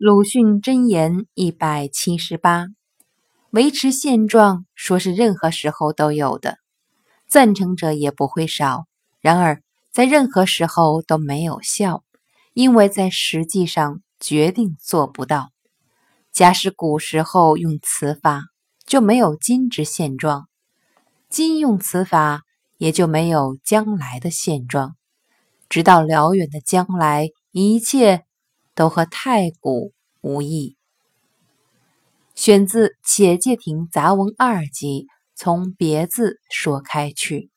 鲁迅箴言一百七十八：维持现状，说是任何时候都有的，赞成者也不会少。然而，在任何时候都没有效，因为在实际上决定做不到。假使古时候用此法，就没有今之现状；今用此法，也就没有将来的现状。直到辽远的将来，一切。都和太古无异。选自《且介亭杂文二集》，从别字说开去。